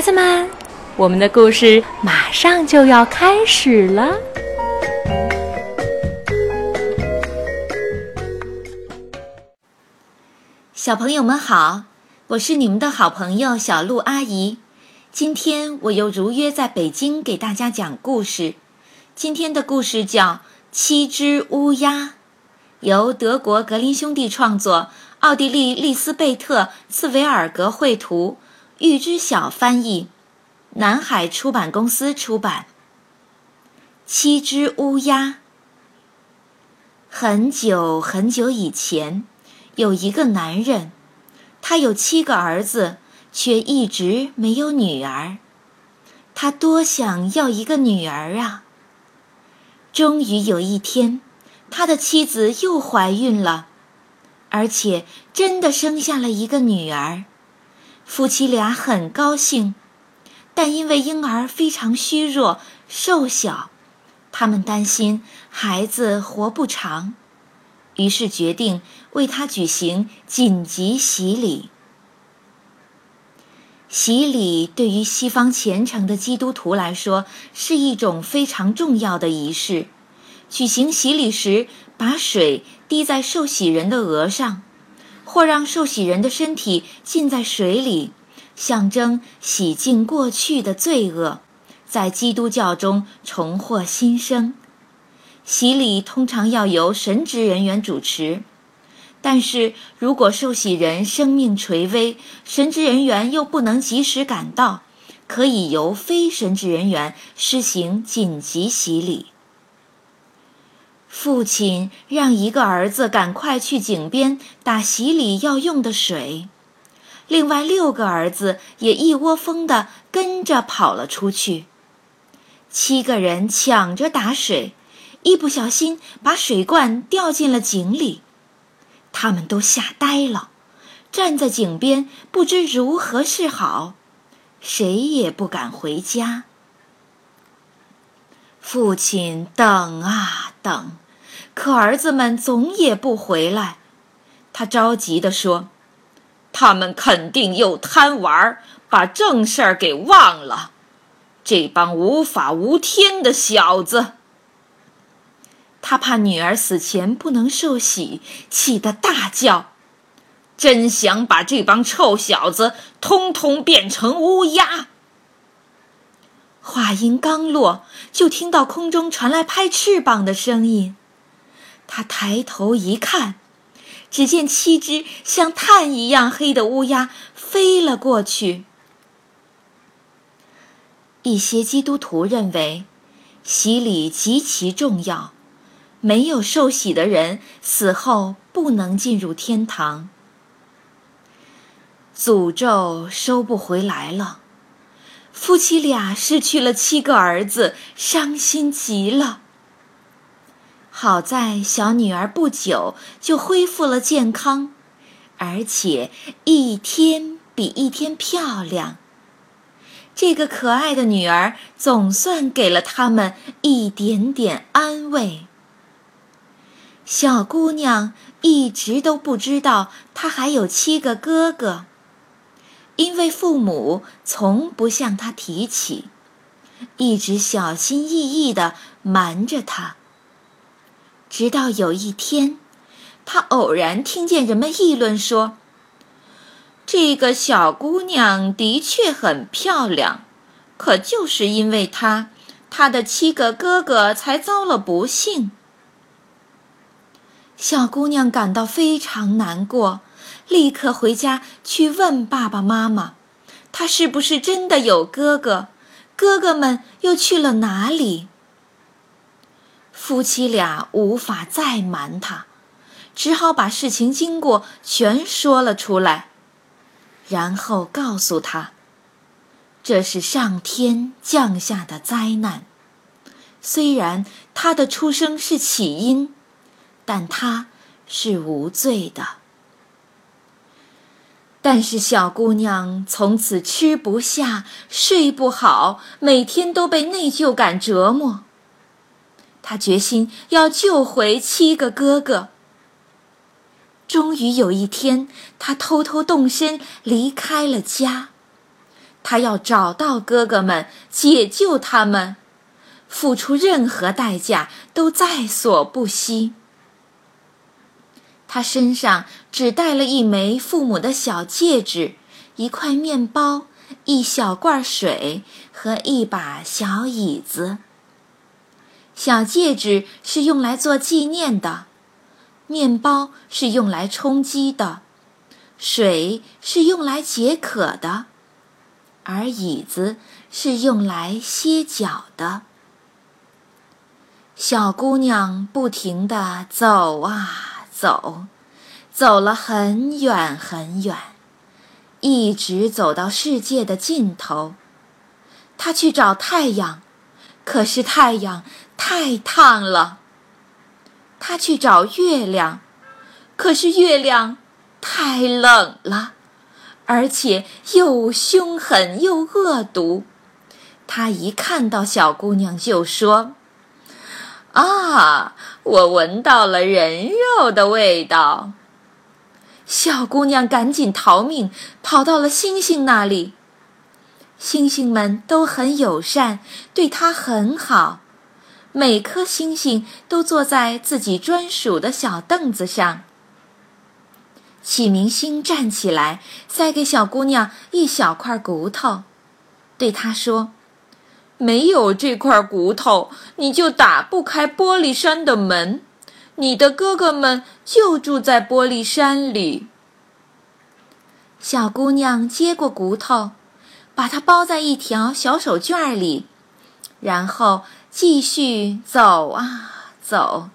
孩子们，我们的故事马上就要开始了。小朋友们好，我是你们的好朋友小鹿阿姨。今天我又如约在北京给大家讲故事。今天的故事叫《七只乌鸦》，由德国格林兄弟创作，奥地利利斯贝特·茨维尔格绘图，玉知晓翻译，南海出版公司出版。七只乌鸦。很久很久以前。有一个男人，他有七个儿子，却一直没有女儿。他多想要一个女儿啊！终于有一天，他的妻子又怀孕了，而且真的生下了一个女儿。夫妻俩很高兴，但因为婴儿非常虚弱、瘦小，他们担心孩子活不长。于是决定为他举行紧急洗礼。洗礼对于西方虔诚的基督徒来说是一种非常重要的仪式。举行洗礼时，把水滴在受洗人的额上，或让受洗人的身体浸在水里，象征洗净过去的罪恶，在基督教中重获新生。洗礼通常要由神职人员主持，但是如果受洗人生命垂危，神职人员又不能及时赶到，可以由非神职人员施行紧急洗礼。父亲让一个儿子赶快去井边打洗礼要用的水，另外六个儿子也一窝蜂地跟着跑了出去，七个人抢着打水。一不小心把水罐掉进了井里，他们都吓呆了，站在井边不知如何是好，谁也不敢回家。父亲等啊等，可儿子们总也不回来，他着急地说：“他们肯定又贪玩，把正事儿给忘了，这帮无法无天的小子。”他怕女儿死前不能受洗，气得大叫：“真想把这帮臭小子通通变成乌鸦！”话音刚落，就听到空中传来拍翅膀的声音。他抬头一看，只见七只像炭一样黑的乌鸦飞了过去。一些基督徒认为，洗礼极其重要。没有受洗的人死后不能进入天堂，诅咒收不回来了。夫妻俩失去了七个儿子，伤心极了。好在小女儿不久就恢复了健康，而且一天比一天漂亮。这个可爱的女儿总算给了他们一点点安慰。小姑娘一直都不知道，她还有七个哥哥，因为父母从不向她提起，一直小心翼翼地瞒着她。直到有一天，她偶然听见人们议论说：“这个小姑娘的确很漂亮，可就是因为她，她的七个哥哥才遭了不幸。”小姑娘感到非常难过，立刻回家去问爸爸妈妈：“她是不是真的有哥哥？哥哥们又去了哪里？”夫妻俩无法再瞒她，只好把事情经过全说了出来，然后告诉她：“这是上天降下的灾难，虽然她的出生是起因。”但他是无罪的。但是小姑娘从此吃不下、睡不好，每天都被内疚感折磨。他决心要救回七个哥哥。终于有一天，他偷偷动身离开了家。他要找到哥哥们，解救他们，付出任何代价都在所不惜。他身上只带了一枚父母的小戒指，一块面包，一小罐水和一把小椅子。小戒指是用来做纪念的，面包是用来充饥的，水是用来解渴的，而椅子是用来歇脚的。小姑娘不停地走啊走，走了很远很远，一直走到世界的尽头。她去找太阳，可是太阳。太烫了。他去找月亮，可是月亮太冷了，而且又凶狠又恶毒。他一看到小姑娘就说：“啊，我闻到了人肉的味道。”小姑娘赶紧逃命，跑到了星星那里。星星们都很友善，对她很好。每颗星星都坐在自己专属的小凳子上。启明星站起来，塞给小姑娘一小块骨头，对她说：“没有这块骨头，你就打不开玻璃山的门。你的哥哥们就住在玻璃山里。”小姑娘接过骨头，把它包在一条小手绢里，然后。继续走啊走，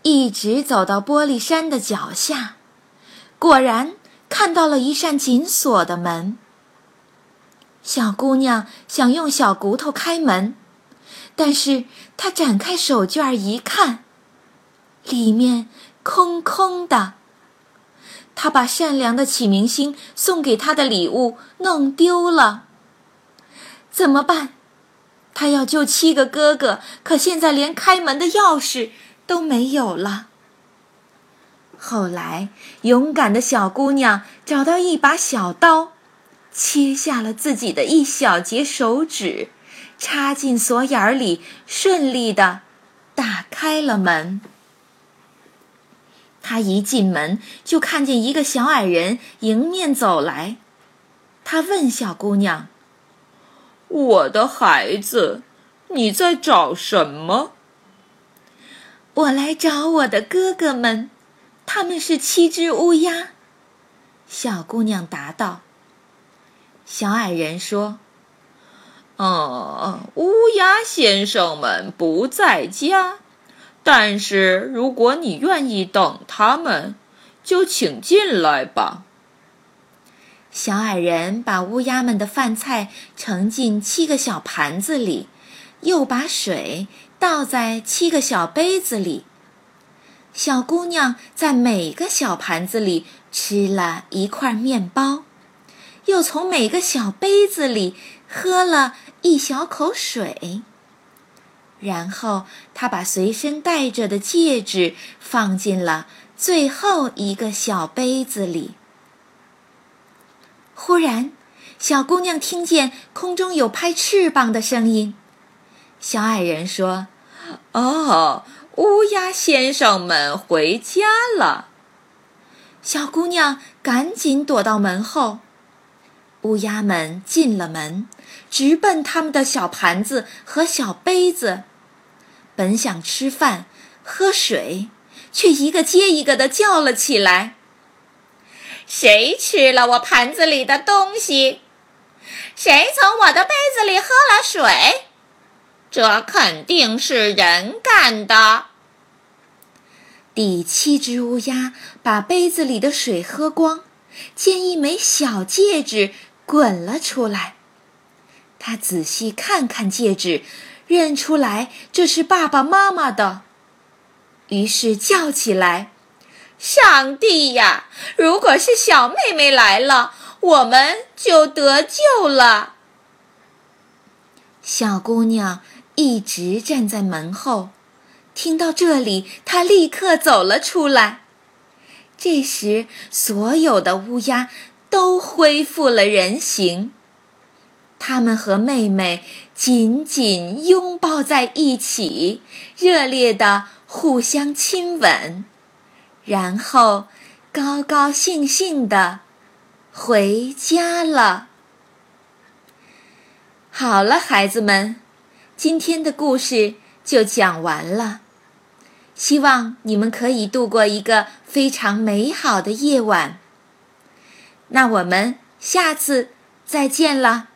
一直走到玻璃山的脚下，果然看到了一扇紧锁的门。小姑娘想用小骨头开门，但是她展开手绢一看，里面空空的。她把善良的启明星送给她的礼物弄丢了，怎么办？他要救七个哥哥，可现在连开门的钥匙都没有了。后来，勇敢的小姑娘找到一把小刀，切下了自己的一小截手指，插进锁眼里，顺利的打开了门。她一进门就看见一个小矮人迎面走来，他问小姑娘。我的孩子，你在找什么？我来找我的哥哥们，他们是七只乌鸦。小姑娘答道。小矮人说：“哦，乌鸦先生们不在家，但是如果你愿意等他们，就请进来吧。”小矮人把乌鸦们的饭菜盛进七个小盘子里，又把水倒在七个小杯子里。小姑娘在每个小盘子里吃了一块面包，又从每个小杯子里喝了一小口水。然后，她把随身带着的戒指放进了最后一个小杯子里。忽然，小姑娘听见空中有拍翅膀的声音。小矮人说：“哦，乌鸦先生们回家了。”小姑娘赶紧躲到门后。乌鸦们进了门，直奔他们的小盘子和小杯子，本想吃饭、喝水，却一个接一个的叫了起来。谁吃了我盘子里的东西？谁从我的杯子里喝了水？这肯定是人干的。第七只乌鸦把杯子里的水喝光，见一枚小戒指滚了出来。他仔细看看戒指，认出来这是爸爸妈妈的，于是叫起来。上帝呀！如果是小妹妹来了，我们就得救了。小姑娘一直站在门后，听到这里，她立刻走了出来。这时，所有的乌鸦都恢复了人形。他们和妹妹紧紧拥抱在一起，热烈地互相亲吻，然后高高兴兴地回家了。好了，孩子们，今天的故事就讲完了。希望你们可以度过一个非常美好的夜晚。那我们下次再见了。